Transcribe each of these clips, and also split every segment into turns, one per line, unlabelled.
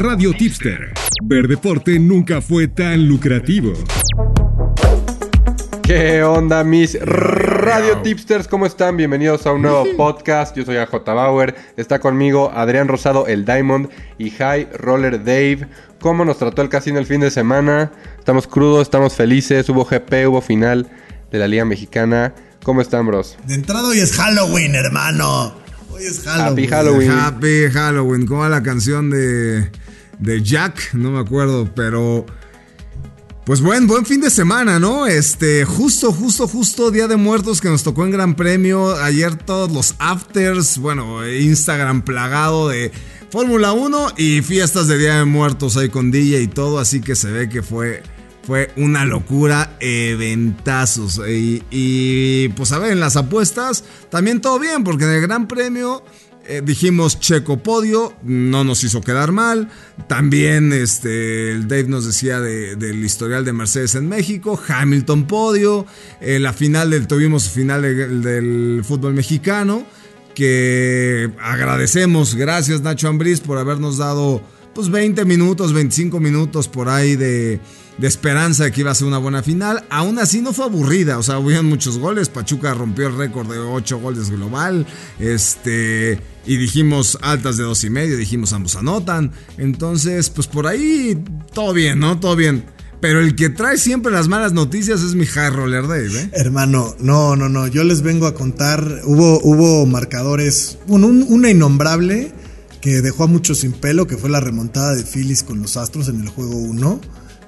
Radio Tipster. Ver deporte nunca fue tan lucrativo.
¿Qué onda, mis Radio Tipsters? ¿Cómo están? Bienvenidos a un nuevo podcast. Yo soy AJ Bauer. Está conmigo Adrián Rosado, el Diamond, y High Roller Dave. ¿Cómo nos trató el casino el fin de semana? Estamos crudos, estamos felices. Hubo GP, hubo final de la Liga Mexicana. ¿Cómo están, bros?
De entrada hoy es Halloween, hermano. Hoy es Halloween.
Happy Halloween.
Happy Halloween. ¿Cómo va la canción de, de Jack? No me acuerdo, pero... Pues buen, buen fin de semana, ¿no? Este, justo, justo, justo Día de Muertos que nos tocó en Gran Premio. Ayer todos los afters, bueno, Instagram plagado de Fórmula 1 y fiestas de Día de Muertos ahí con DJ y todo, así que se ve que fue, fue una locura, eventazos. Y, y pues a ver, en las apuestas también todo bien, porque en el Gran Premio... Eh, dijimos Checo podio, no nos hizo quedar mal. También este, el Dave nos decía de, del historial de Mercedes en México. Hamilton podio. Eh, la final del, tuvimos final del, fútbol mexicano. Que agradecemos, gracias Nacho Ambriz por habernos dado pues 20 minutos, 25 minutos por ahí de, de esperanza de que iba a ser una buena final. Aún así no fue aburrida, o sea, hubieron muchos goles. Pachuca rompió el récord de 8 goles global. Este. Y dijimos altas de dos y medio, dijimos ambos anotan. Entonces, pues por ahí todo bien, ¿no? Todo bien. Pero el que trae siempre las malas noticias es mi high roller Dave, ¿eh?
Hermano, no, no, no. Yo les vengo a contar. Hubo, hubo marcadores. Bueno, un, una innombrable que dejó a muchos sin pelo, que fue la remontada de Phillies con los Astros en el juego 1.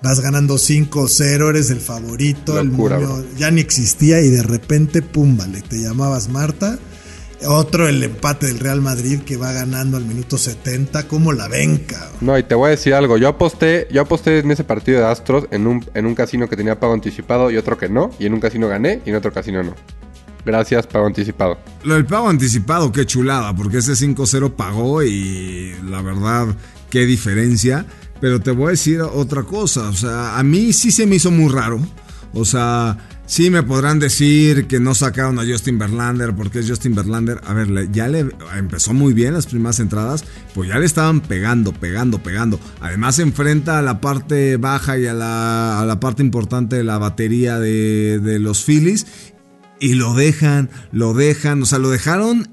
Vas ganando 5-0, eres el favorito,
Locura,
el momio ya ni existía y de repente, pum, vale, te llamabas Marta. Otro el empate del Real Madrid que va ganando al minuto 70, ¿cómo la ven, cabrón?
No, y te voy a decir algo. Yo aposté, yo aposté en ese partido de Astros en un, en un casino que tenía pago anticipado y otro que no. Y en un casino gané y en otro casino no. Gracias, pago anticipado.
Lo del pago anticipado, qué chulada, porque ese 5-0 pagó y la verdad, qué diferencia. Pero te voy a decir otra cosa, o sea, a mí sí se me hizo muy raro. O sea, sí me podrán decir que no sacaron a Justin Verlander porque es Justin Verlander. A ver, ya le empezó muy bien las primeras entradas, pues ya le estaban pegando, pegando, pegando. Además se enfrenta a la parte baja y a la, a la parte importante de la batería de, de los Phillies y lo dejan, lo dejan, o sea, lo dejaron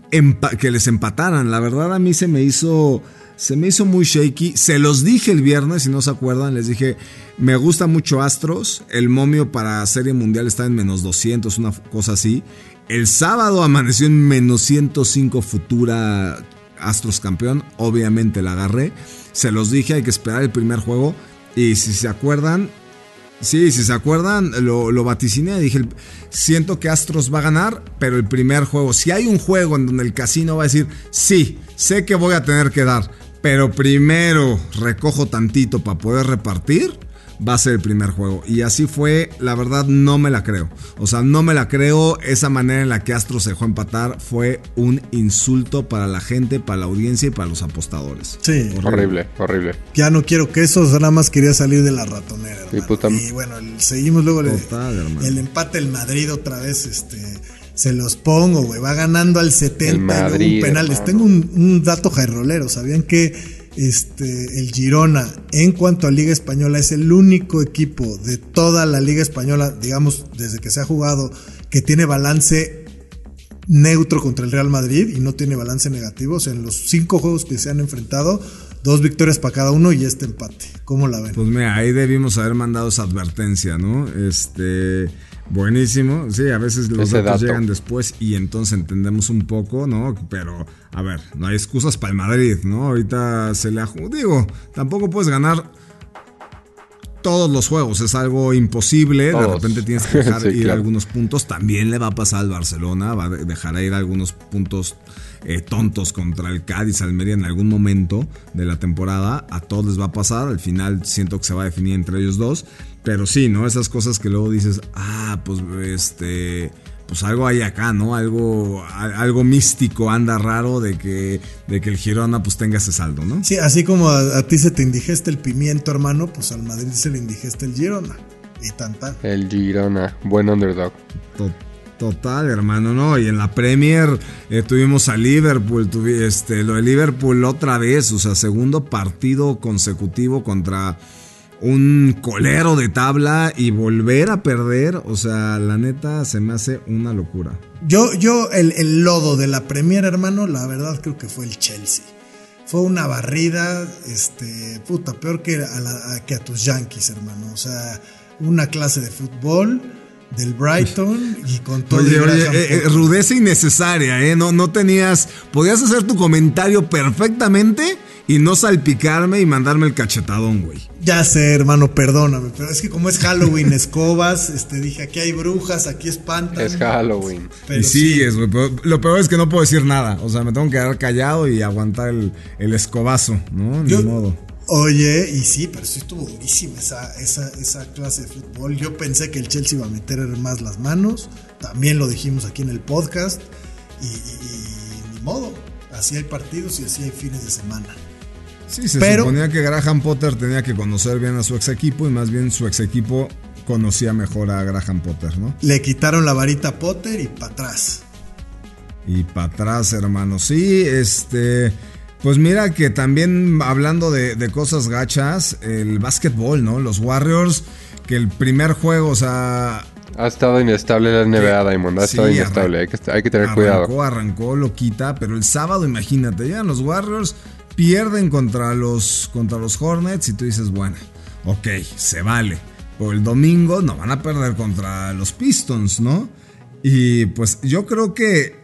que les empataran. La verdad a mí se me hizo se me hizo muy shaky. Se los dije el viernes, si no se acuerdan, les dije, me gusta mucho Astros, el momio para Serie Mundial está en menos 200, una cosa así. El sábado amaneció en menos 105 futura Astros campeón, obviamente la agarré. Se los dije, hay que esperar el primer juego y si se acuerdan, Sí, si se acuerdan, lo, lo vaticiné. Dije, siento que Astros va a ganar, pero el primer juego, si hay un juego en donde el casino va a decir, sí, sé que voy a tener que dar, pero primero recojo tantito para poder repartir, va a ser el primer juego. Y así fue, la verdad no me la creo. O sea, no me la creo. Esa manera en la que Astros se dejó empatar fue un insulto para la gente, para la audiencia y para los apostadores.
Sí,
Horrible, horrible.
ya no quiero quesos, nada más quería salir de la ratonera.
Sí,
hermano.
puta-
Y bueno, el- seguimos luego el,
Total, hermano.
el empate el Madrid otra vez, este, se los pongo, güey, va ganando al 70
El
y luego
Madrid,
un penal. Les tengo un, un dato jairolero, ¿sabían que este, el Girona, en cuanto a Liga Española, es el único equipo de toda la Liga Española, digamos, desde que se ha jugado, que tiene balance neutro contra el Real Madrid y no tiene balance negativo. O sea, en los cinco juegos que se han enfrentado, dos victorias para cada uno y este empate. ¿Cómo la ven?
Pues mira, ahí debimos haber mandado esa advertencia, ¿no? Este, buenísimo. Sí, a veces los
Ese
datos
dato.
llegan después y entonces entendemos un poco, ¿no? Pero, a ver, no hay excusas para el Madrid, ¿no? Ahorita se le aju- Digo, tampoco puedes ganar todos los juegos, es algo imposible. De repente tienes que dejar
Sí,
ir
claro.
algunos puntos. También le va a pasar al Barcelona, va a de- dejar ir algunos puntos eh, tontos contra el Cádiz, Almería en algún momento de la temporada. A todos les va a pasar. Al final siento que se va a definir entre ellos dos. Pero sí, ¿no? Esas cosas que luego dices, ah, pues este. Pues algo hay acá, ¿no? Algo, a- algo místico anda raro de que, de que el Girona pues tenga ese saldo, ¿no?
Sí, así como a, a ti se te indigesta el pimiento, hermano, pues al Madrid se le indigesta el Girona. Y tanta.
El Girona, buen underdog.
To- Total, hermano, no. Y en la Premier eh, tuvimos a Liverpool, este, lo de Liverpool otra vez, o sea, segundo partido consecutivo contra un colero de tabla y volver a perder, o sea, la neta se me hace una locura.
Yo, yo, el, el lodo de la Premier, hermano, la verdad creo que fue el Chelsea. Fue una barrida, este, puta, peor que a, que a tus Yankees, hermano. O sea, una clase de fútbol del Brighton y con todo
oye, oye, eh, eh, rudeza innecesaria, ¿eh? No, no tenías. Podías hacer tu comentario perfectamente y no salpicarme y mandarme el cachetadón, güey.
Ya sé, hermano, perdóname, pero es que como es Halloween, escobas, este, dije, aquí hay brujas, aquí espantan.
Es Halloween.
y sí, es, güey. Lo peor es que no puedo decir nada. O sea, me tengo que quedar callado y aguantar el, el escobazo, ¿no? Ni modo.
Oye, y sí, pero sí estuvo durísima esa, esa, esa clase de fútbol. Yo pensé que el Chelsea iba a meter más las manos. También lo dijimos aquí en el podcast. Y, ni modo. Así hay partidos y así hay fines de semana.
Sí, se suponía que Graham Potter tenía que conocer bien a su ex equipo y más bien su ex equipo conocía mejor a Graham Potter, ¿no?
Le quitaron la varita a Potter y para atrás.
Y para atrás, hermano. Sí, este. Pues mira que también hablando de, cosas gachas, el básquetbol, ¿no? Los Warriors, que el primer juego, o sea...
Ha estado inestable la NBA, Diamond, ha estado inestable, hay que, hay que tener cuidado.
Arrancó, arrancó, lo quita, pero el sábado, imagínate, llegan los Warriors, pierden contra los, contra los Hornets y tú dices, bueno, ok, se vale. Pero el domingo no van a perder contra los Pistons, ¿no? Y pues yo creo que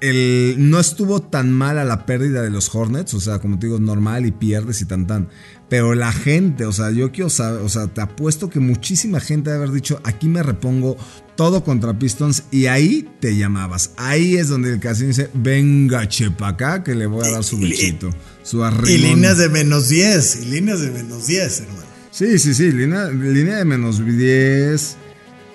el, no estuvo tan mal a la pérdida de los Hornets, o sea, como te digo, normal y pierdes y tan tan. Pero la gente, o sea, yo quiero saber, o sea, te apuesto que muchísima gente debe haber dicho, aquí me repongo todo contra Pistons y ahí te llamabas. Ahí es donde el casino dice, venga chepa acá que le voy a dar su bichito, su arrimón.
Y líneas de menos 10, y líneas de menos 10, hermano.
Sí, sí, sí, línea, línea de menos 10.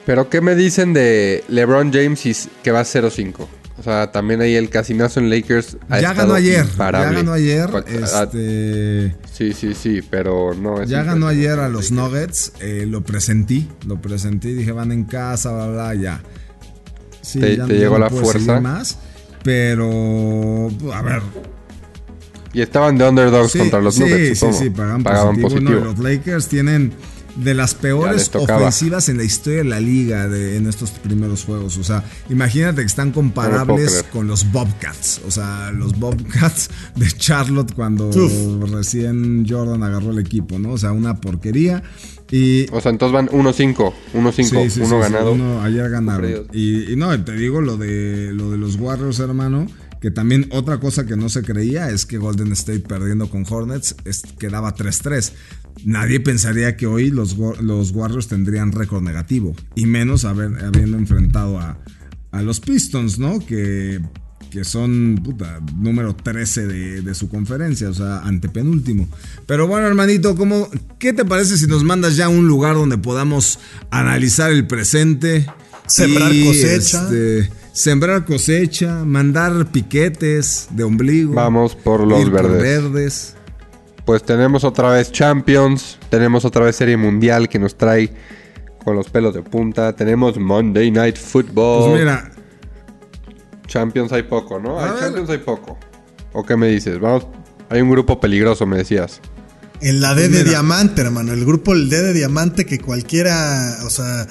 Pero ¿qué me dicen de LeBron James y que va a 0-5? O sea, también ahí el casinazo en Lakers
ha ya ganó ayer. Ya ganó ayer. Este...
Sí, sí, sí, pero no.
ya ganó ayer a los Nuggets. Eh, lo presentí. Lo presentí. Dije, van en casa, bla, bla, ya.
Sí, te, ya llegó la fuerza.
Más, pero, a ver.
Y estaban de underdogs contra los Nuggets.
Sí, sí, sí, pagaban, positivo. los Lakers tienen de las peores ofensivas en la historia de la liga en estos primeros juegos. O sea, imagínate que están comparables con los Bobcats. O sea, los Bobcats de Charlotte cuando recién Jordan agarró el equipo, ¿no? O sea, una porquería. Y,
o sea, entonces van 1-5, 1-5, uno ganado. Uno,
ayer ganaron. Y, y, no, te digo lo de, lo de los Warriors, hermano que también otra cosa que no se creía es que Golden State perdiendo con Hornets quedaba 3-3. Nadie pensaría que hoy los, los Warriors tendrían récord negativo. Y menos habiendo enfrentado a, los Pistons, ¿no? Que, que son puta, número 13 de, su conferencia, o sea, antepenúltimo. Pero bueno, hermanito, ¿cómo, ¿qué te parece si nos mandas ya a un lugar donde podamos analizar el presente?
Sembrar cosecha.
Este, sembrar cosecha, mandar piquetes de ombligo.
Vamos por los verdes.
verdes.
Pues tenemos otra vez Champions, tenemos otra vez Serie Mundial que nos trae con los pelos de punta, tenemos Monday Night Football.
Pues mira.
Champions hay poco, ¿no? Hay Champions hay poco. ¿O qué me dices? Vamos, hay un grupo peligroso, me decías.
En la D de Diamante, hermano. El grupo el D de Diamante que cualquiera, o sea,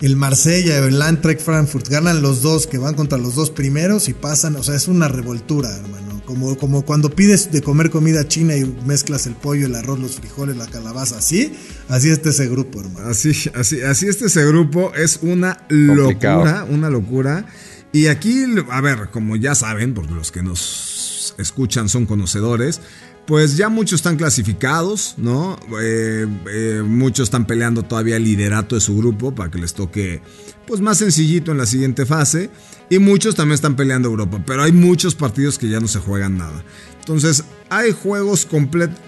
el Marsella el Eintracht Frankfurt ganan los dos que van contra los dos primeros y pasan, o sea, es una revoltura, hermano. Como, como cuando pides de comer comida china y mezclas el pollo, el arroz, los frijoles, la calabaza, así, así está ese grupo, hermano.
Así, así, así está ese grupo, es una locura, una locura. Y aquí, a ver, como ya saben, porque los que nos escuchan son conocedores, pues ya muchos están clasificados, ¿no? Eh, eh, muchos están peleando todavía el liderato de su grupo para que les toque, pues más sencillito en la siguiente fase. Y muchos también están peleando Europa, pero hay muchos partidos que ya no se juegan nada. Entonces, hay juegos completos.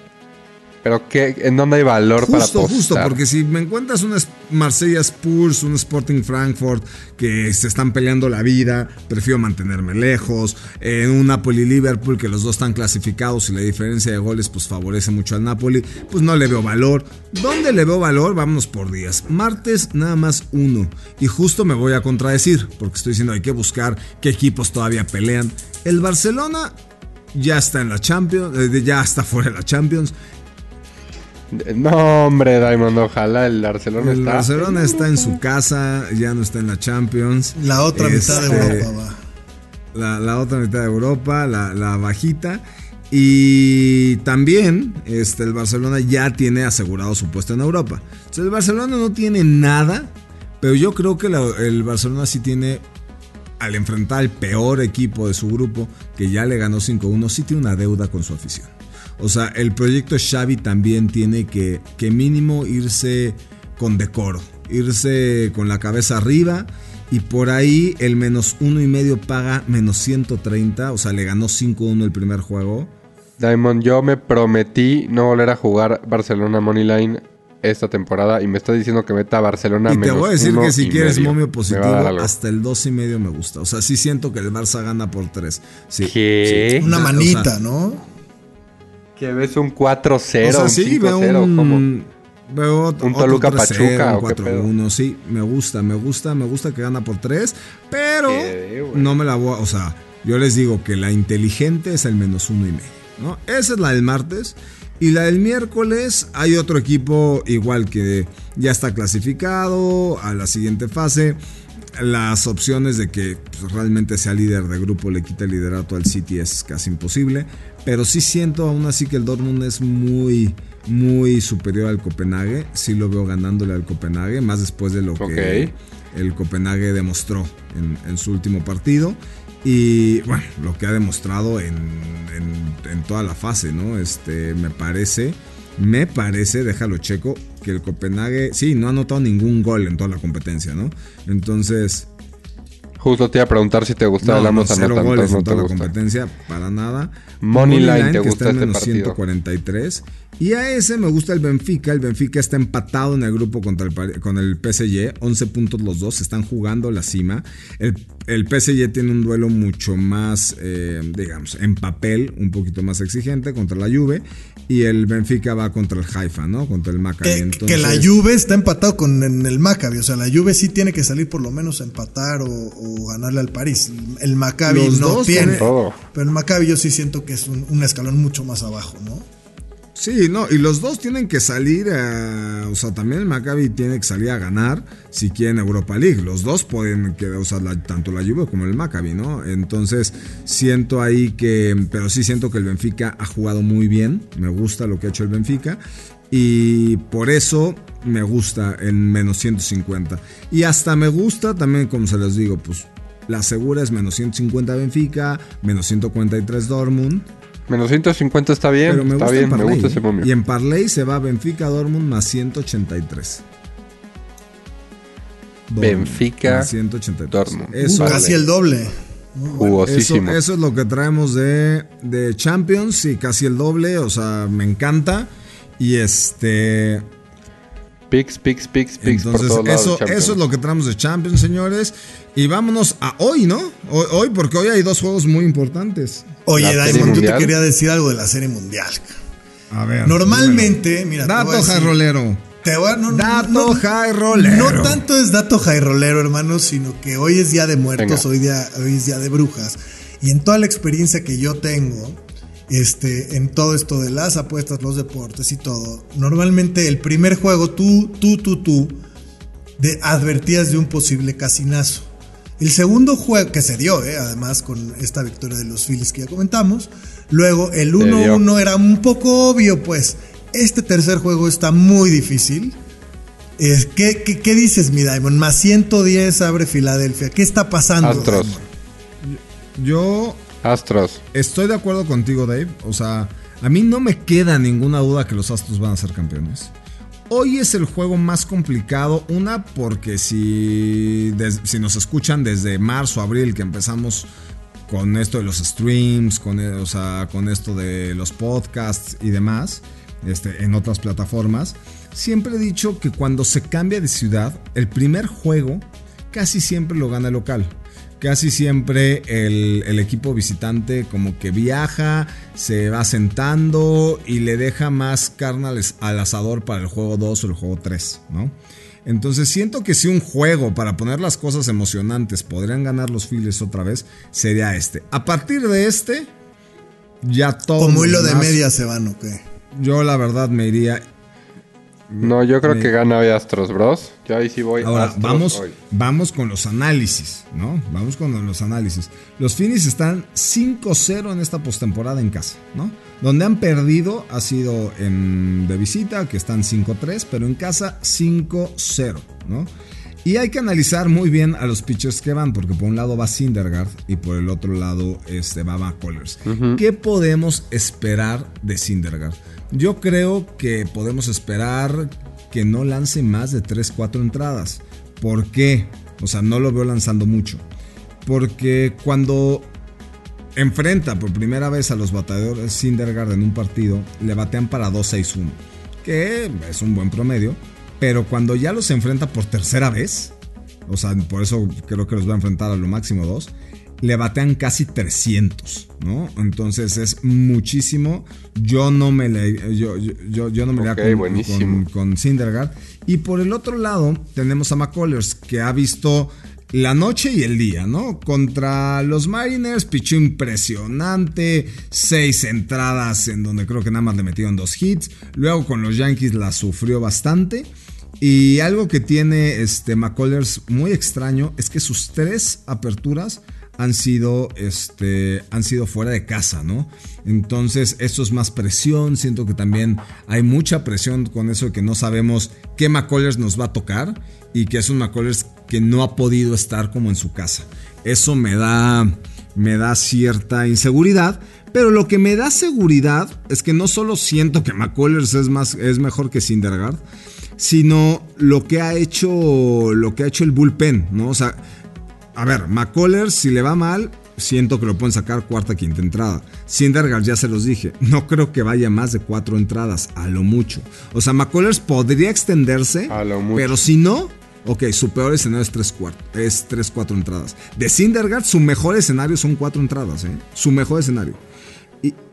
Pero ¿qué, ¿en dónde hay valor para
Justo,
apostar?
justo, porque si me encuentras un es- Marsella Spurs, un Sporting Frankfurt que se están peleando la vida, prefiero mantenerme lejos. En un Napoli Liverpool que los dos están clasificados y la diferencia de goles pues favorece mucho al Napoli, pues no le veo valor. ¿Dónde le veo valor? Vámonos por días. Martes nada más uno. Y justo me voy a contradecir, porque estoy diciendo hay que buscar qué equipos todavía pelean. El Barcelona ya está en la Champions, eh, ya está fuera de la Champions.
No, hombre, Diamond, ojalá el Barcelona
El
está.
Barcelona está en su casa, ya no está en la Champions.
La otra mitad de
Este,
Europa va.
La, la otra mitad de Europa, la, la bajita. Y también este, el Barcelona ya tiene asegurado su puesto en Europa. Entonces, el Barcelona no tiene nada, pero yo creo que la- el Barcelona sí tiene, al enfrentar al peor equipo de su grupo, que ya le ganó 5-1, sí tiene una deuda con su afición. O sea, el proyecto Xavi también tiene que, que mínimo irse con decoro, irse con la cabeza arriba y por ahí el menos uno y medio paga menos 130, o sea, le ganó 5-1 el primer juego.
Diamond, yo me prometí no volver a jugar Barcelona Moneyline esta temporada y me está diciendo que meta a Barcelona
Y te
menos
voy a decir que si quieres
medio.
momio positivo, hasta el 2 y medio me gusta. O sea, sí siento que el Barça gana por 3. Sí,
¿Qué?
sí.
Una
O sea,
manita, ¿no?
Que ves un 4-0,
O sea,
un
sí, veo
5-0, ¿cómo?
un, veo
¿Un Toluca
otro 3-0,
Pachuca
un
o qué pedo?
4-1, sí, me gusta, me gusta, me gusta que gana por 3, pero no me la voy a, o sea, yo les digo que la inteligente es el menos uno y medio, ¿no? Esa es la del martes. Y la del miércoles hay otro equipo igual que ya está clasificado a la siguiente fase. Las opciones de que pues, realmente sea líder de grupo le quita el liderato al City es casi imposible. Pero sí siento aún así que el Dortmund es muy, muy superior al Copenhague. Sí lo veo ganándole al Copenhague, más después de lo que el Copenhague demostró en, en su último partido. Y bueno, lo que ha demostrado en, en- en toda la fase, ¿no? Este, me parece, me parece, déjalo checo, que el Copenhague, sí, no ha anotado ningún gol en toda la competencia, ¿no? Entonces,
Justo te iba a preguntar si te gustaba el
no, no,
Amos
cero
Anota,
goles
no
en
te
toda la
gusta.
competencia, para nada.
Moneyline, ¿te
que
gusta
está en
este
menos
partido?
143. Y a ese me gusta el Benfica. El Benfica está empatado en el grupo contra el, con el PSG. 11 puntos los dos. Están jugando la cima. El, el PSG tiene un duelo mucho más, eh, digamos, en papel, un poquito más exigente contra la Juve. Y el Benfica va contra el Haifa, ¿no? Contra el Maccabi.
Que,
Entonces,
que la Juve está empatado con en el Maccabi. O sea, la Juve sí tiene que salir por lo menos a empatar o, o ganarle al París. El Maccabi
Los
no tiene. Pero el Maccabi yo sí siento que es un, un escalón mucho más abajo, ¿no?
Sí, no, y los dos tienen que salir, a- o sea, también el Maccabi tiene que salir a ganar si quieren Europa League. Los dos pueden, que, o sea, tanto la Juve como el Maccabi, ¿no? Entonces, siento ahí que, pero sí siento que el Benfica ha jugado muy bien, me gusta lo que ha hecho el Benfica. Y por eso me gusta en menos 150. Y hasta me gusta también, como se los digo, pues la segura es menos 150 Benfica, menos 143 Dortmund.
Menos 150 está bien,
Pero me
está
gusta
bien,
en
me
parlay,
gusta ese
¿eh?
momio.
Y en Parley se va Benfica Dortmund más 183. Dortmund,
Benfica,
más 183.
Dortmund.
Eso.
Casi el doble.
eso,
Jugosísimo.
eso es lo que traemos de, de Champions y casi el doble. O sea, me encanta. Y este.
Picks, picks, picks, picks por
Entonces,
todos
eso, eso es lo que traemos de Champions, señores. Y vámonos a hoy, ¿no? Hoy, hoy, porque hoy hay dos juegos muy importantes.
Oye, Diamond, yo te quería decir algo de la serie mundial.
A ver.
Normalmente, mira,
Dato jairolero.
Te voy a- no, no,
Dato
no,
jairolero.
No tanto es dato jairolero, hermano, sino que hoy es día de muertos,
Venga.
hoy, día, hoy es día de brujas. Y en toda la experiencia que yo tengo, este, en todo esto de las apuestas, los deportes y todo, normalmente el primer juego, tú, tú, tú, tú, de, advertías de un posible casinazo. El segundo juego, que se dio, eh, además, con esta victoria de los Phillies que ya comentamos. Luego, el 1-1 era un poco obvio, pues. Este tercer juego está muy difícil. Eh, ¿qué, qué, qué dices, mi Diamond? Más 110 abre Filadelfia. ¿Qué está pasando?
Astros.
Diamond?
Yo
Astros.
Estoy de acuerdo contigo, Dave. O sea, a mí no me queda ninguna duda que los Astros van a ser campeones. Hoy es el juego más complicado. Una, porque si, si nos escuchan desde marzo, abril, que empezamos con esto de los streams, con, e- o sea, con esto de los podcasts y demás, este, en otras plataformas. Siempre he dicho que cuando se cambia de ciudad, el primer juego casi siempre lo gana el local. Casi siempre el, el equipo visitante como que viaja, se va sentando y le deja más carne al, asador para el juego 2 o el juego 3, ¿no? Entonces siento que si un juego para poner las cosas emocionantes podrían ganar los files otra vez, sería este. A partir de este, ya todo...
Como
lo
hilo de media se van, ¿o qué?
Yo la verdad me iría...
No, yo creo que gana hoy Astros Bros. Yo ahí sí voy
Ahora,
Astros
vamos,
hoy.
vamos con los análisis, ¿no? Vamos con los análisis. Los Phillies están 5-0 en esta postemporada en casa, ¿no? Donde han perdido ha sido en de visita, que están 5-3, pero en casa 5-0, ¿no? Y hay que analizar muy bien a los pitchers que van, porque por un lado va Syndergaard y por el otro lado este, va McCullers. ¿Qué podemos esperar de Syndergaard? Yo creo que podemos esperar que no lance más de 3-4 entradas. ¿Por qué? O sea, no lo veo lanzando mucho. Porque cuando enfrenta por primera vez a los bateadores Syndergaard en un partido, le batean para 2-6-1, que es un buen promedio, pero cuando ya los enfrenta por tercera vez, o sea, por eso creo que los va a enfrentar a lo máximo 2, le batean casi 300, ¿no? Entonces es muchísimo. Yo no me le, yo, yo, yo, yo no me
Ok,
le con, con, con Syndergaard. Y por el otro lado tenemos a McCullers, que ha visto la noche y el día, ¿no? Contra los Mariners, pichó impresionante, seis entradas en donde creo que nada más le metieron dos hits. Luego con los Yankees la sufrió bastante. Y algo que tiene este McCullers muy extraño es que sus tres aperturas han sido, este, han sido fuera de casa, ¿no? Entonces, esto es más presión. Siento que también hay mucha presión con eso de que no sabemos qué McCullers nos va a tocar y que es un McCullers que no ha podido estar como en su casa. Eso me da, me da cierta inseguridad. Pero lo que me da seguridad es que no solo siento que McCullers es, más, es mejor que Syndergaard, sino lo que ha hecho, lo que ha hecho el bullpen, ¿no? O sea, a ver, McCullers, si le va mal, siento que lo pueden sacar cuarta, quinta entrada. Syndergaard, ya se los dije, no creo que vaya más de cuatro entradas, a lo mucho. O sea, McCullers podría extenderse,
A lo mucho.
pero si no, ok, su peor escenario es tres, cuart- es tres, cuatro entradas. De Syndergaard, su mejor escenario son cuatro entradas, ¿eh? Su mejor escenario.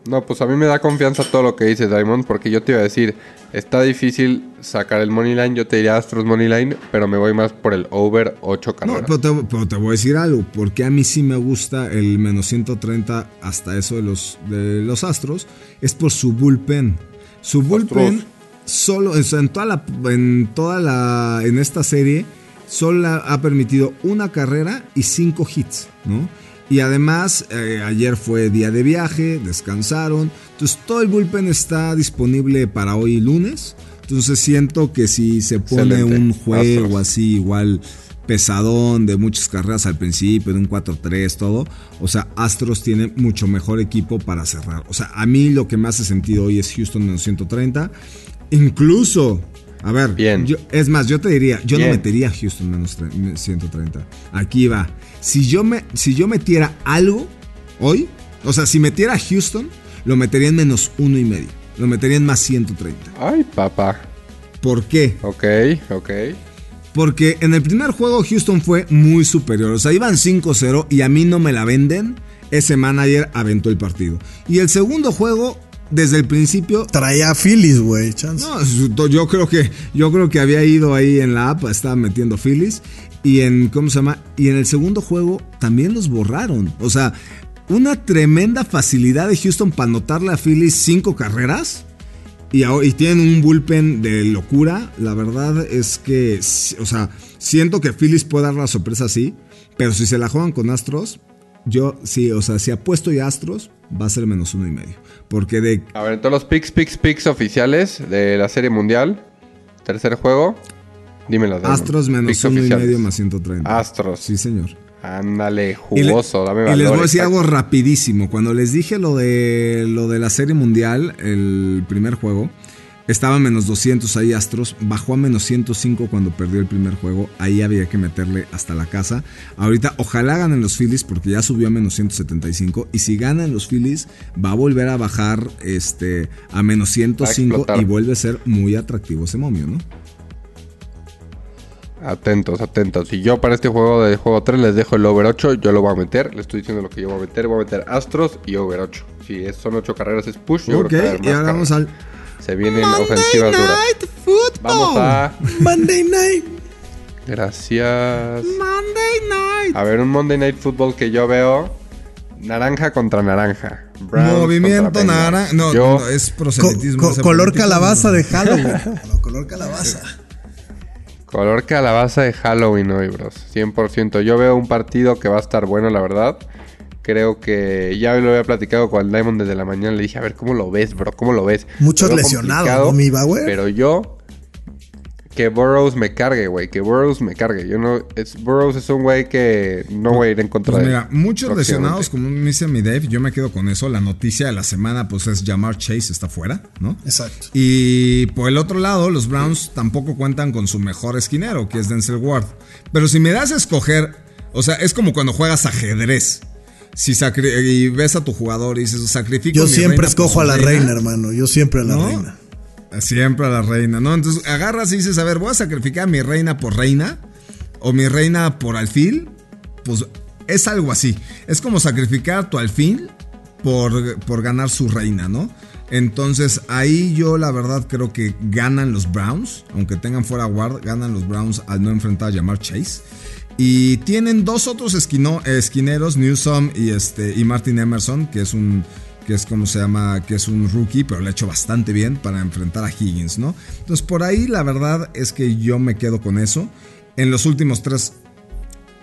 No, pues a mí me da confianza todo lo que dice Diamond, porque yo te iba a decir, está difícil sacar el money line, yo te diría Astros money line, pero me voy más por el over 8
No,
carreras.
pero te, pero te voy a decir algo, porque a mí sí me gusta el menos 130 hasta eso de los, de los Astros, es por su bullpen. Su bullpen
Astros.
solo, o sea, en toda la, en toda la, en esta serie, solo ha permitido una carrera y cinco hits, ¿no? Y además, eh, ayer fue día de viaje, descansaron. Entonces, todo el bullpen está disponible para hoy lunes. Entonces, siento que si se pone
Excelente.
un juego
Astros.
así, igual pesadón, de muchas carreras al principio, de un 4-3, todo. O sea, Astros tiene mucho mejor equipo para cerrar. O sea, a mí lo que me hace sentido hoy es Houston menos 130. Incluso, a ver,
Bien.
yo- es más, yo te diría, yo
Bien.
no metería a Houston menos tre- 130. Aquí va. Si yo, me, si yo metiera algo hoy, o sea, si metiera a Houston, lo metería en menos uno y medio. Lo metería en más 130.
Ay, papá.
¿Por qué?
Ok, ok.
Porque en el primer juego Houston fue muy superior. O sea, iban 5-0 y a mí no me la venden. Ese manager aventó el partido. Y el segundo juego, desde el principio.
Traía a Phillies, güey.
No, yo creo que yo creo que había ido ahí en la app, estaba metiendo Phillies. Y en, ¿cómo se llama? Y en el segundo juego también los borraron. O sea, una tremenda facilidad de Houston para anotarle a Phillies cinco carreras. Y, y tienen un bullpen de locura. La verdad es que, o sea, siento que Phillies puede dar la sorpresa así. Pero si se la juegan con Astros, yo sí, o sea, si apuesto ya Astros, va a ser menos uno y medio. Porque de
A ver, entonces los picks, picks, picks oficiales de la Serie Mundial. Tercer juego. Dímelo.
Astros menos
Picks
uno y medio más 130.
Astros.
Sí, señor.
Ándale,
Y le-
jugoso. dame
y
valor.
les voy a decir algo rapidísimo. Cuando les dije lo de lo de la serie mundial, el primer juego, Estaba a menos 200 ahí Astros, bajó a menos 105 cuando perdió el primer juego, ahí había que meterle hasta la casa. Ahorita ojalá ganen los Phillies porque ya subió a menos 175 y si ganan los Phillies va a volver a bajar este, a menos 105 y vuelve a ser muy atractivo ese momio, ¿no?
Atentos, atentos. Y yo para este juego de juego 3 les dejo el over 8. Yo lo voy a meter. Le estoy diciendo lo que yo voy a meter. Voy a meter Astros y over 8. Si son 8 carreras es push. Yo
ok, y ahora vamos al.
Se vienen ofensivas duras. Vamos a.
Monday Night.
Gracias.
Monday Night.
A ver, un Monday Night Football que yo veo. Naranja contra naranja.
Movimiento naranja. No, no, es proselitismo.
color calabaza de Halloween. no, color calabaza.
Color calabaza de Halloween hoy, bros. 100%. Yo veo un partido que va a estar bueno, la verdad. Creo que ya lo había platicado con el Diamond desde la mañana. Le dije, a ver, ¿cómo lo ves, bro? ¿Cómo lo ves?
Muchos lesionados, ¿no, mi Bauer?
Pero yo que Burroughs me cargue, güey. Que Burroughs me cargue. Yo no. Es, Burroughs es un güey que no voy a ir en contra
pues
de
Mira, muchos lesionados, como me dice mi Dave, yo me quedo con eso. La noticia de la semana, pues es Jamar Chase está fuera, ¿no?
Exacto.
Y por el otro lado, los Browns tampoco cuentan con su mejor esquinero, que es Denzel Ward. Pero si me das a escoger, o sea, es como cuando juegas ajedrez. Si y ves a tu jugador y dices, sacrifico.
Yo siempre escojo a la reina, hermano. Yo siempre a la reina.
Siempre a la reina, ¿no? Entonces agarras y dices, a ver, voy a sacrificar a mi reina por reina o mi reina por alfil. Pues es algo así. Es como sacrificar tu alfil por, por ganar su reina, ¿no? Entonces ahí yo la verdad creo que ganan los Browns, aunque tengan fuera guard, ganan los Browns al no enfrentar a Jamar Chase. Y tienen dos otros esquineros, Newsom y, este, y Martin Emerson, que es un que es como se llama, que es un rookie, pero le ha hecho bastante bien para enfrentar a Higgins, ¿no? Entonces por ahí la verdad es que yo me quedo con eso. En los últimos tres...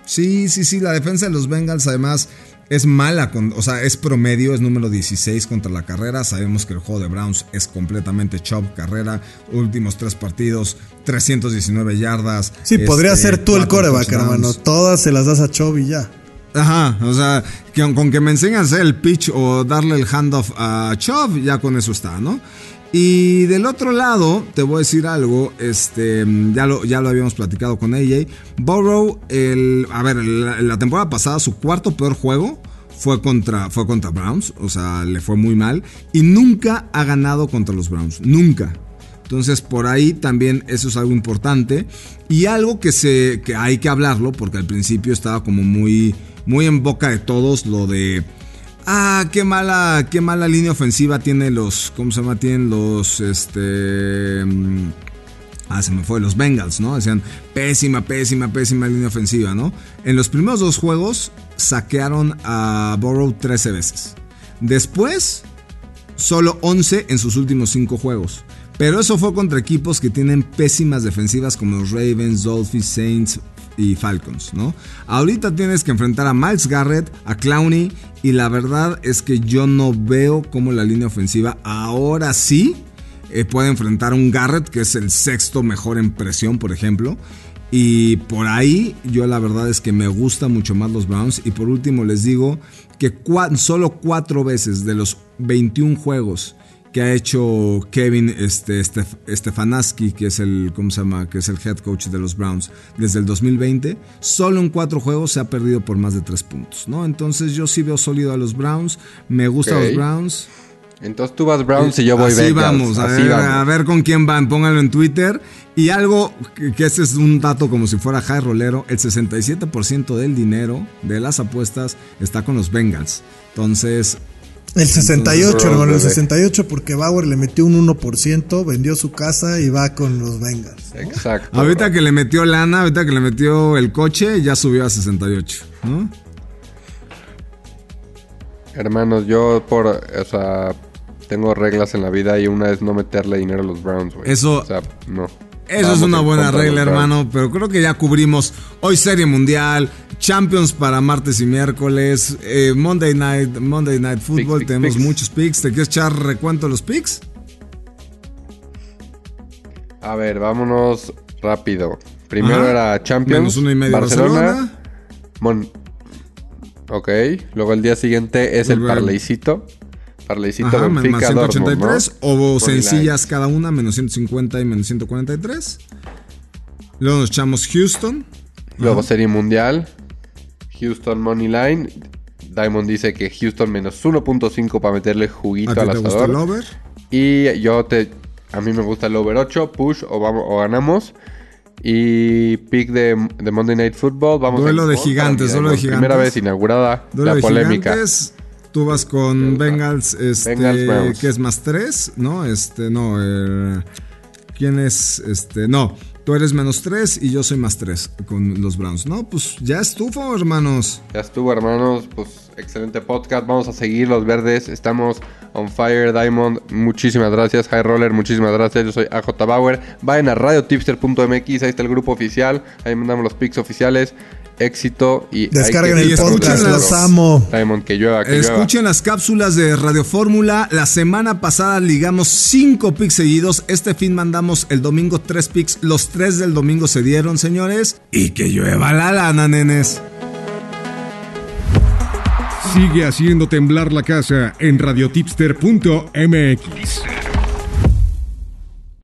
Sí, sí, sí, la defensa de los Bengals además es mala, con, o sea, es promedio, es número 16 contra la carrera. Sabemos que el juego de Browns es completamente chop carrera. Últimos tres partidos, 319 yardas.
Sí, podría este, ser tú el coreback, hermano. Todas se las das a Chubb y ya.
Ajá, o sea, que, con que me hacer el pitch o darle el handoff a Chov, ya con eso está, ¿no? Y del otro lado, te voy a decir algo, este, ya lo, ya lo habíamos platicado con AJ. Burrow, el, a ver, la, temporada pasada, su cuarto peor juego fue contra, fue contra Browns, o sea, le fue muy mal. Y nunca ha ganado contra los Browns, nunca. Entonces por ahí también eso es algo importante y algo que, se, que hay que hablarlo porque al principio estaba como muy muy en boca de todos lo de ah, qué mala, qué mala línea ofensiva tiene los, ¿cómo se llama? Tienen los, este, mm, ah, se me fue, los Bengals, ¿no? Decían, pésima, pésima, pésima línea ofensiva, ¿no? En los primeros dos juegos saquearon a Burrow 13 veces. Después, solo 11 en sus últimos 5 juegos. Pero eso fue contra equipos que tienen pésimas defensivas como los Ravens, Dolphins, Saints, y Falcons, ¿no? Ahorita tienes que enfrentar a Miles Garrett, a Clowney y la verdad es que yo no veo cómo la línea ofensiva ahora sí eh, puede enfrentar a un Garrett que es el sexto mejor en presión, por ejemplo. Y por ahí yo la verdad es que me gustan mucho más los Browns. Y por último les digo que solo cuatro veces de los 21 juegos que ha hecho Kevin este, Stefanaski, que es el, ¿cómo se llama? Que es el head coach de los Browns desde el 2020, solo en cuatro juegos se ha perdido por más de tres puntos, ¿no? Entonces yo sí veo sólido a los Browns, me gustan los Browns.
Entonces tú vas Browns y yo voy
Así vamos, a, ver, a ver con quién van, pónganlo en Twitter. Y algo que, que ese es un dato como si fuera high rolero, el 67% del dinero de las apuestas está con los Bengals. Entonces,
el 68, hermano, el 68 porque Bauer le metió un 1%, vendió su casa y va con los Bengals.
Exacto.
Ahorita que le metió lana, ahorita que le metió el coche, ya subió a 68, ¿no?
Hermanos, yo por, o sea, tengo reglas en la vida y una es no meterle dinero a los Browns, güey.
Eso.
O sea, no.
Eso es una buena regla, hermano, pero creo que ya cubrimos hoy Serie Mundial, Champions para martes y miércoles, eh, Monday Night, Monday Night Football, tenemos muchos picks. ¿Te quieres echar recuento de los picks?
A ver, vámonos rápido. Primero era Champions, uno y medio Barcelona. ok, luego el día siguiente es el, el Parleycito
Ajá, más
Benfica,
183.
Dortmund, ¿no?
O sencillas cada una, menos 150 y menos 143. Luego nos echamos Houston.
Luego Serie Mundial. Houston Money Line. Diamond dice que Houston menos 1.5 para meterle
¿A
juguito
ti
al
te gusta el
asador.
over?
Y yo te. A mí me gusta el over 8, push o, vamos, o ganamos. Y pick de, de Monday Night Football. Vamos
Duelo de gigantes, duelo de
Diamond. Primera
gigantes.
vez inaugurada
Duelo
la
de
polémica.
gigantes. Tú vas con Bengals, este,
Bengals,
que es más 3, ¿no? Este, no, eh, ¿quién es? Este, no, tú eres menos 3 y yo soy más 3 con los Browns. No, pues ya estuvo, hermanos.
Ya estuvo, hermanos. Pues excelente podcast. Vamos a seguir los verdes. Estamos on fire, Diamond. Muchísimas gracias. High Roller, muchísimas gracias. Yo soy AJ Bauer. Vayan a radiotipster.mx. Ahí está el grupo oficial. Ahí mandamos los pics oficiales. Éxito y.
Descarguen el
escuchen
podcast,
las-
los amo.
Diamond, que llueva, que llueva.
Escuchen las cápsulas de Radio Fórmula. La semana pasada ligamos 5 picks seguidos. Este fin mandamos el domingo 3 picks. Los 3 del domingo se dieron, señores. Y que llueva la lana, nenes.
Sigue haciendo temblar la casa en radiotipster.mx.